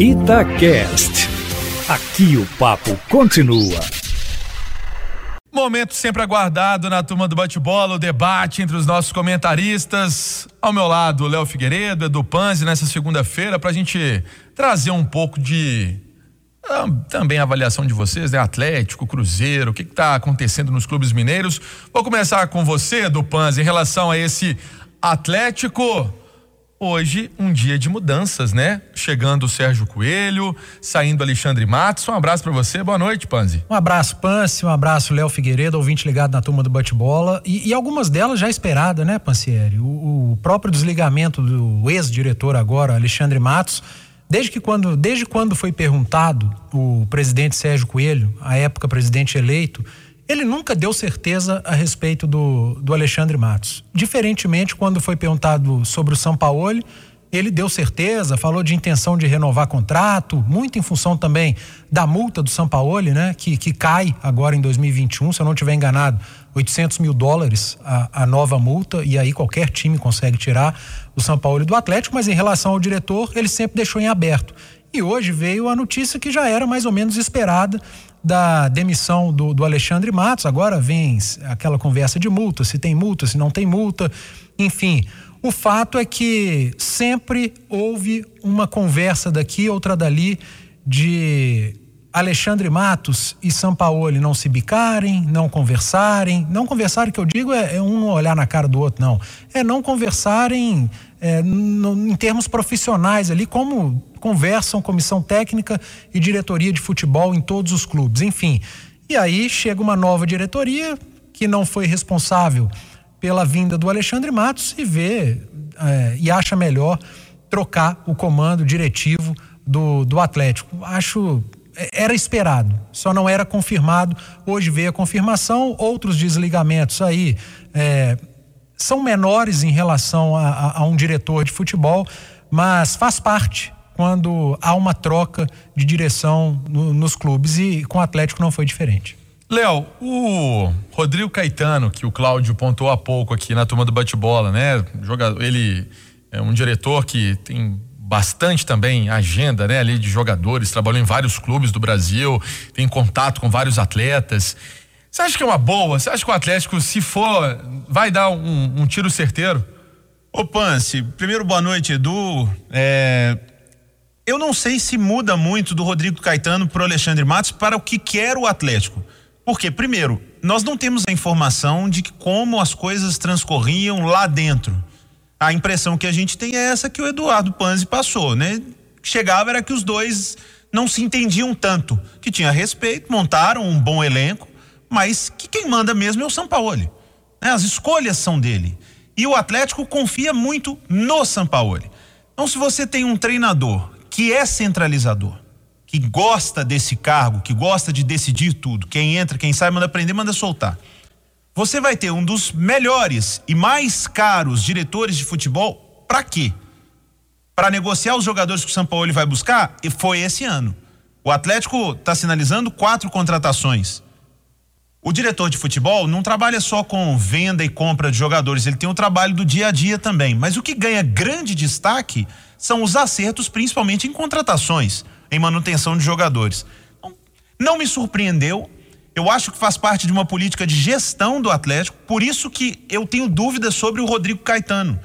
Itacast. Aqui o papo continua. Momento sempre aguardado na turma do bate-bola, o debate entre os nossos comentaristas. Ao meu lado, Léo Figueiredo, Edu Panzi, nessa segunda-feira, para a gente trazer um pouco de. ah, Também a avaliação de vocês, né? Atlético, Cruzeiro, o que está acontecendo nos clubes mineiros. Vou começar com você, Edu Panzi, em relação a esse Atlético. Hoje, um dia de mudanças, né? Chegando o Sérgio Coelho, saindo Alexandre Matos. Um abraço para você, boa noite, Panzi. Um abraço, Pance, um abraço, Léo Figueiredo, ouvinte ligado na turma do bate-bola. E, e algumas delas já esperada, né, Pancieri? O, o próprio desligamento do ex-diretor agora, Alexandre Matos, desde que quando, desde quando foi perguntado o presidente Sérgio Coelho, à época presidente eleito, ele nunca deu certeza a respeito do, do Alexandre Matos. Diferentemente, quando foi perguntado sobre o Sampaoli, ele deu certeza, falou de intenção de renovar contrato, muito em função também da multa do Sampaoli, né? Que, que cai agora em 2021, se eu não estiver enganado, 800 mil dólares a, a nova multa, e aí qualquer time consegue tirar o Sampaoli do Atlético, mas em relação ao diretor, ele sempre deixou em aberto. E hoje veio a notícia que já era mais ou menos esperada da demissão do, do Alexandre Matos. Agora vem aquela conversa de multa, se tem multa, se não tem multa, enfim. O fato é que sempre houve uma conversa daqui, outra dali, de Alexandre Matos e Sampaoli não se bicarem, não conversarem. Não conversarem, que eu digo, é, é um olhar na cara do outro, não. É não conversarem é, no, em termos profissionais ali, como conversam comissão técnica e diretoria de futebol em todos os clubes. Enfim. E aí chega uma nova diretoria que não foi responsável pela vinda do Alexandre Matos e vê é, e acha melhor trocar o comando diretivo do, do Atlético. Acho era esperado, só não era confirmado. Hoje veio a confirmação, outros desligamentos aí é, são menores em relação a, a, a, um diretor de futebol, mas faz parte quando há uma troca de direção no, nos clubes e com o Atlético não foi diferente. Léo, o Rodrigo Caetano, que o Cláudio pontuou há pouco aqui na turma do bate-bola, né? Jogador, ele é um diretor que tem bastante também agenda, né, ali de jogadores, trabalhou em vários clubes do Brasil, tem contato com vários atletas. Você acha que é uma boa? Você acha que o Atlético, se for, vai dar um, um tiro certeiro? Ô Pance, primeiro boa noite, Edu. É, eu não sei se muda muito do Rodrigo Caetano para o Alexandre Matos para o que quer o Atlético. Porque, primeiro, nós não temos a informação de como as coisas transcorriam lá dentro a impressão que a gente tem é essa que o Eduardo Panzi passou, né? Chegava era que os dois não se entendiam tanto, que tinha respeito, montaram um bom elenco, mas que quem manda mesmo é o Sampaoli. Né? As escolhas são dele. E o Atlético confia muito no Sampaoli. Então, se você tem um treinador que é centralizador, que gosta desse cargo, que gosta de decidir tudo, quem entra, quem sai, manda prender, manda soltar você vai ter um dos melhores e mais caros diretores de futebol para quê? Para negociar os jogadores que o São Paulo vai buscar? E foi esse ano. O Atlético está sinalizando quatro contratações. O diretor de futebol não trabalha só com venda e compra de jogadores, ele tem o um trabalho do dia a dia também. Mas o que ganha grande destaque são os acertos, principalmente em contratações, em manutenção de jogadores. Não me surpreendeu eu acho que faz parte de uma política de gestão do Atlético, por isso que eu tenho dúvidas sobre o Rodrigo Caetano.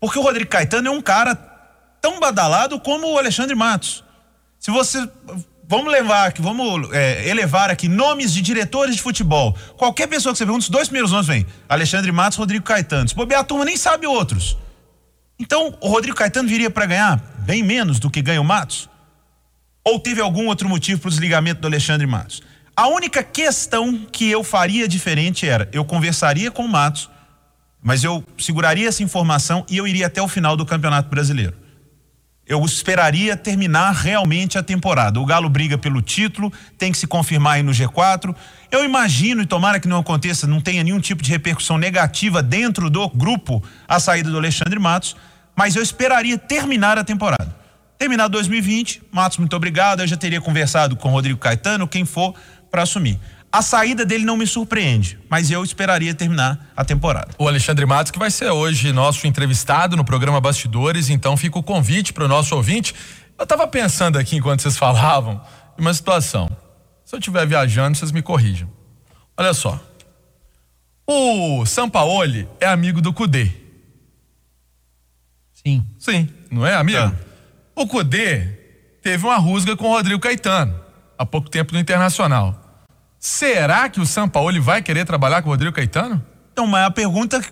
Porque o Rodrigo Caetano é um cara tão badalado como o Alexandre Matos. Se você. Vamos levar aqui, vamos é, elevar aqui nomes de diretores de futebol. Qualquer pessoa que você pergunta, os dois primeiros nomes vem. Alexandre Matos, Rodrigo Caetano. Se bobear, a turma nem sabe outros. Então, o Rodrigo Caetano viria para ganhar bem menos do que ganha o Matos? Ou teve algum outro motivo para o desligamento do Alexandre Matos? A única questão que eu faria diferente era: eu conversaria com o Matos, mas eu seguraria essa informação e eu iria até o final do Campeonato Brasileiro. Eu esperaria terminar realmente a temporada. O Galo briga pelo título, tem que se confirmar aí no G4. Eu imagino, e tomara que não aconteça, não tenha nenhum tipo de repercussão negativa dentro do grupo a saída do Alexandre Matos, mas eu esperaria terminar a temporada. Terminar 2020, Matos, muito obrigado. Eu já teria conversado com o Rodrigo Caetano, quem for, para assumir. A saída dele não me surpreende, mas eu esperaria terminar a temporada. O Alexandre Matos, que vai ser hoje nosso entrevistado no programa Bastidores, então fica o convite para o nosso ouvinte. Eu tava pensando aqui enquanto vocês falavam, em uma situação. Se eu estiver viajando, vocês me corrijam. Olha só. O Sampaoli é amigo do Cudê. Sim. Sim, não é amigo? Tá. O Cudê teve uma rusga com o Rodrigo Caetano, há pouco tempo no Internacional. Será que o Sampaoli vai querer trabalhar com o Rodrigo Caetano? Então, mas a pergunta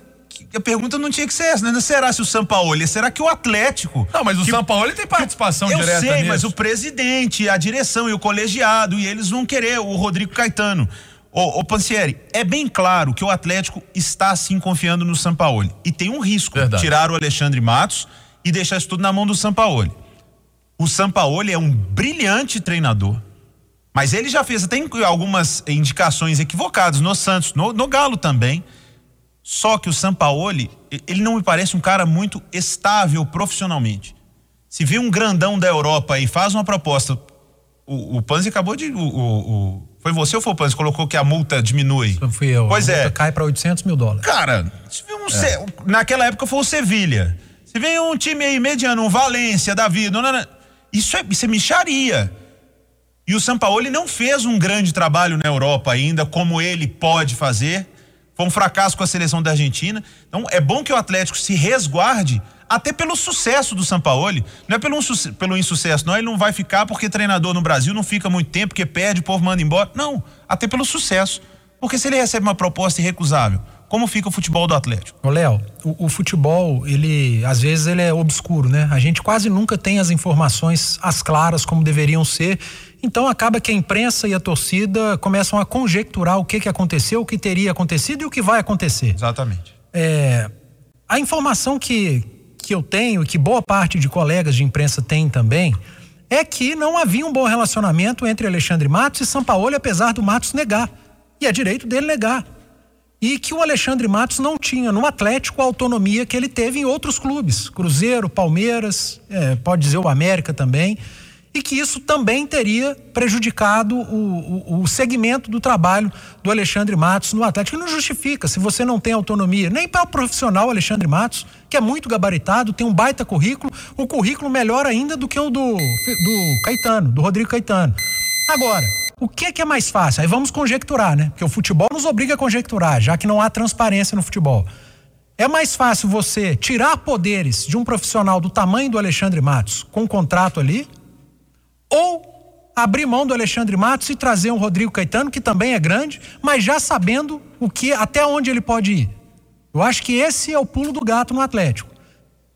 a pergunta não tinha que ser essa, né? Não será se o Sampaoli, será que o Atlético? Não, mas o que, Sampaoli tem participação eu direta sei, nisso. mas o presidente, a direção e o colegiado, e eles vão querer o Rodrigo Caetano. Ô, ô Pansieri, é bem claro que o Atlético está sim confiando no Sampaoli. E tem um risco, Verdade. tirar o Alexandre Matos e deixar isso tudo na mão do Sampaoli. O Sampaoli é um brilhante treinador. Mas ele já fez até algumas indicações equivocadas no Santos, no, no Galo também. Só que o Sampaoli, ele não me parece um cara muito estável profissionalmente. Se vê um grandão da Europa e faz uma proposta, o, o Panzi acabou de, o, o, o, foi você ou foi o Panzi que colocou que a multa diminui? Fui eu. Pois a multa é. cai para 800 mil dólares. Cara, se vê um Ce- naquela época foi o Sevilha. Se vem um time aí mediano, um Valência, não, não, não. isso é, isso é micharia. E o Sampaoli não fez um grande trabalho na Europa ainda, como ele pode fazer. Foi um fracasso com a seleção da Argentina. Então é bom que o Atlético se resguarde até pelo sucesso do Sampaoli. Não é pelo, pelo insucesso, não. Ele não vai ficar porque treinador no Brasil não fica muito tempo, porque perde, o povo manda embora. Não, até pelo sucesso. Porque se ele recebe uma proposta irrecusável, como fica o futebol do Atlético? Léo, o, o futebol, ele, às vezes, ele é obscuro, né? A gente quase nunca tem as informações as claras como deveriam ser. Então acaba que a imprensa e a torcida começam a conjecturar o que, que aconteceu, o que teria acontecido e o que vai acontecer. Exatamente. É, a informação que, que eu tenho e que boa parte de colegas de imprensa tem também é que não havia um bom relacionamento entre Alexandre Matos e Sampaoli, apesar do Matos negar. E é direito dele negar. E que o Alexandre Matos não tinha no Atlético a autonomia que ele teve em outros clubes, Cruzeiro, Palmeiras, é, pode dizer o América também, e que isso também teria prejudicado o, o, o segmento do trabalho do Alexandre Matos no Atlético. Não justifica se você não tem autonomia, nem para o profissional Alexandre Matos, que é muito gabaritado, tem um baita currículo, o currículo melhor ainda do que o do, do Caetano, do Rodrigo Caetano. Agora, o que, que é mais fácil? Aí vamos conjecturar, né? Porque o futebol nos obriga a conjecturar, já que não há transparência no futebol. É mais fácil você tirar poderes de um profissional do tamanho do Alexandre Matos com um contrato ali, abrir mão do Alexandre Matos e trazer um Rodrigo Caetano, que também é grande, mas já sabendo o que até onde ele pode ir. Eu acho que esse é o pulo do gato no Atlético.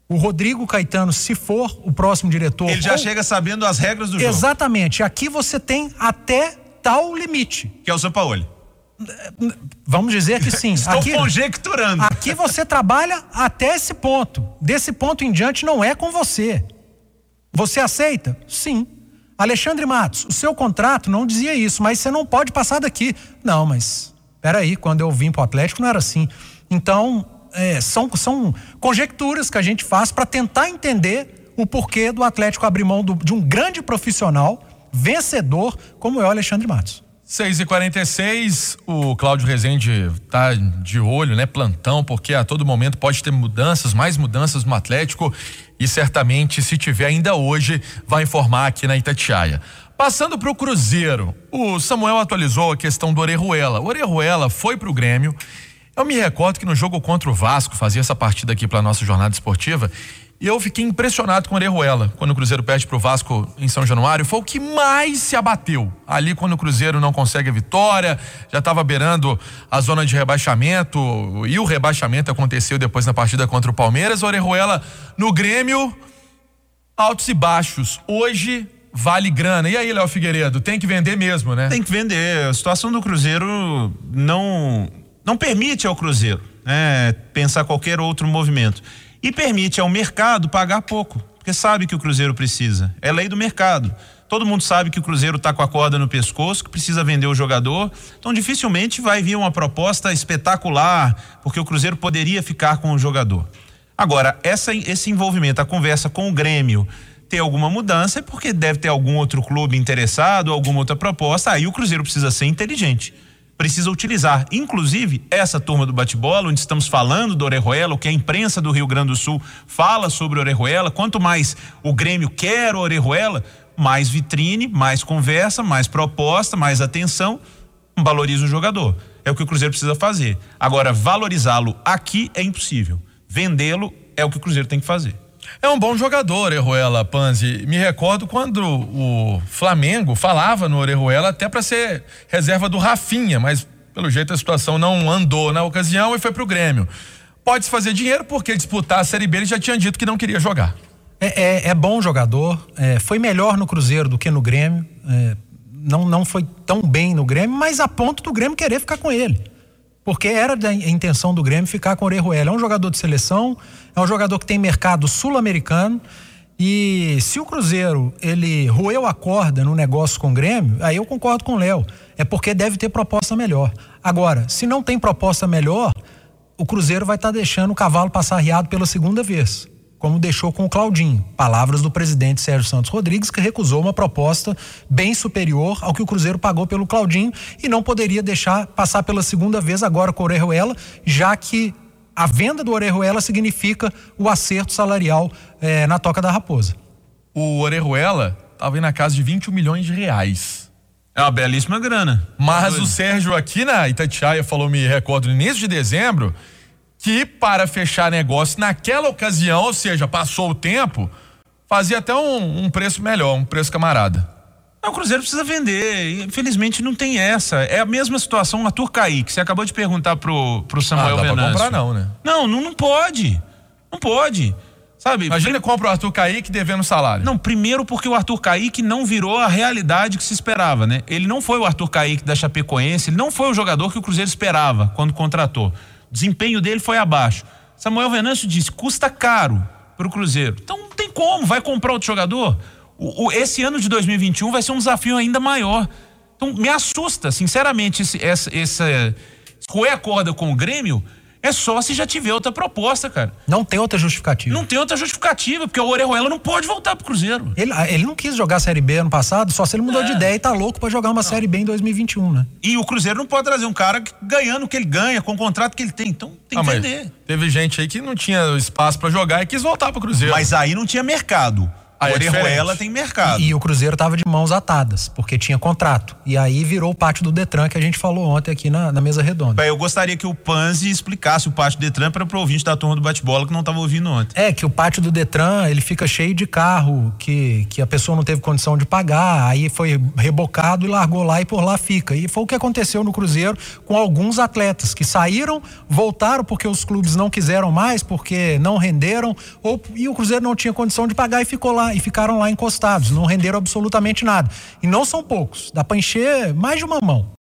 O Rodrigo Caetano, se for o próximo diretor. Ele já ou- chega sabendo as regras do jogo, Exatamente. Aqui você tem até tal limite. que é o Sampaoli. Vamos dizer que sim. Estou Aqui, conjecturando. aqui você trabalha até esse ponto. Desse ponto em diante não é com você. Você aceita? Sim. Alexandre Matos, o seu contrato não dizia isso, mas você não pode passar daqui. Não, mas peraí, quando eu vim para o Atlético não era assim. Então, é, são, são conjecturas que a gente faz para tentar entender o porquê do Atlético abrir mão do- de um grande profissional, vencedor, como é o Alexandre Matos. 6 e 46 o Cláudio Rezende tá de olho, né? Plantão, porque a todo momento pode ter mudanças, mais mudanças no Atlético e certamente, se tiver ainda hoje, vai informar aqui na Itatiaia. Passando para o Cruzeiro, o Samuel atualizou a questão do Orejuela. O Orejuela foi para o Grêmio. Eu me recordo que no jogo contra o Vasco, fazia essa partida aqui para nossa jornada esportiva, e eu fiquei impressionado com o Orejuela quando o Cruzeiro perde para o Vasco em São Januário. Foi o que mais se abateu. Ali, quando o Cruzeiro não consegue a vitória, já estava beirando a zona de rebaixamento, e o rebaixamento aconteceu depois na partida contra o Palmeiras. O Orejuela no Grêmio, altos e baixos. Hoje vale grana. E aí, Léo Figueiredo, tem que vender mesmo, né? Tem que vender. A situação do Cruzeiro não não permite ao Cruzeiro né, pensar qualquer outro movimento. E permite ao mercado pagar pouco, porque sabe que o Cruzeiro precisa. É lei do mercado. Todo mundo sabe que o Cruzeiro está com a corda no pescoço, que precisa vender o jogador. Então, dificilmente vai vir uma proposta espetacular, porque o Cruzeiro poderia ficar com o jogador. Agora, essa, esse envolvimento, a conversa com o Grêmio, ter alguma mudança é porque deve ter algum outro clube interessado, alguma outra proposta. Aí o Cruzeiro precisa ser inteligente. Precisa utilizar. Inclusive, essa turma do bate-bola, onde estamos falando do Orejuela, o que a imprensa do Rio Grande do Sul fala sobre Orejuela, quanto mais o Grêmio quer o Orejuela, mais vitrine, mais conversa, mais proposta, mais atenção, valoriza o jogador. É o que o Cruzeiro precisa fazer. Agora, valorizá-lo aqui é impossível. Vendê-lo é o que o Cruzeiro tem que fazer. É um bom jogador, Orejuela Panzi. Me recordo quando o Flamengo falava no Orejuela até para ser reserva do Rafinha, mas pelo jeito a situação não andou na ocasião e foi pro Grêmio. Pode-se fazer dinheiro porque disputar a Série B ele já tinha dito que não queria jogar. É, é, é bom jogador, é, foi melhor no Cruzeiro do que no Grêmio. É, não, não foi tão bem no Grêmio, mas a ponto do Grêmio querer ficar com ele. Porque era a intenção do Grêmio ficar com o Orejuela. É um jogador de seleção, é um jogador que tem mercado sul-americano. E se o Cruzeiro ele roeu a corda no negócio com o Grêmio, aí eu concordo com o Léo. É porque deve ter proposta melhor. Agora, se não tem proposta melhor, o Cruzeiro vai estar tá deixando o cavalo passar riado pela segunda vez como deixou com o Claudinho. Palavras do presidente Sérgio Santos Rodrigues, que recusou uma proposta bem superior ao que o Cruzeiro pagou pelo Claudinho e não poderia deixar passar pela segunda vez agora com o Orejuela, já que a venda do Orejuela significa o acerto salarial eh, na Toca da Raposa. O Orejuela estava aí na casa de 21 milhões de reais. É uma belíssima grana. Mas o Sérgio aqui na Itatiaia falou, me recordo, no início de dezembro, que para fechar negócio naquela ocasião, ou seja, passou o tempo, fazia até um, um preço melhor, um preço camarada. o Cruzeiro precisa vender. Infelizmente não tem essa. É a mesma situação Arthur Kaique. Você acabou de perguntar pro, pro Samuel ah, dá Venâncio. comprar não, né? Não, não, não pode. Não pode. Sabe? Imagina compra o Arthur Kaique devendo salário. Não, primeiro porque o Arthur Kaique não virou a realidade que se esperava, né? Ele não foi o Arthur Kaique da Chapecoense, ele não foi o jogador que o Cruzeiro esperava quando contratou. Desempenho dele foi abaixo. Samuel Venâncio disse: custa caro para o Cruzeiro. Então não tem como, vai comprar outro jogador. O, o, esse ano de 2021 vai ser um desafio ainda maior. Então me assusta, sinceramente, esse, essa, essa corda com o Grêmio é só se já tiver outra proposta, cara. Não tem outra justificativa. Não tem outra justificativa, porque o Orejuela não pode voltar pro Cruzeiro. Ele, ele não quis jogar a Série B ano passado, só se ele mudou é. de ideia e tá louco para jogar uma não. Série B em 2021, né? E o Cruzeiro não pode trazer um cara ganhando o que ele ganha, com o contrato que ele tem. Então tem ah, que vender. Teve gente aí que não tinha espaço para jogar e quis voltar pro Cruzeiro. Mas aí não tinha mercado. A Orejuela tem mercado. E, e, o Cruzeiro estava de mãos atadas, porque tinha contrato. E aí virou o pátio do Detran que a gente falou ontem aqui na, na mesa redonda. Eu gostaria que o Panzi explicasse o pátio do Detran para o ouvinte da turma do bate-bola que não estava ouvindo ontem. É, que o pátio do Detran, ele fica cheio de carro que, que a pessoa não teve condição de pagar, aí foi rebocado e largou lá e por lá fica. E foi o que aconteceu no Cruzeiro com alguns atletas que saíram, voltaram porque os clubes não quiseram mais, porque não renderam, ou, e o Cruzeiro não tinha condição de pagar e ficou e ficaram lá encostados, não renderam absolutamente nada. E não são poucos, dá para encher mais de uma mão.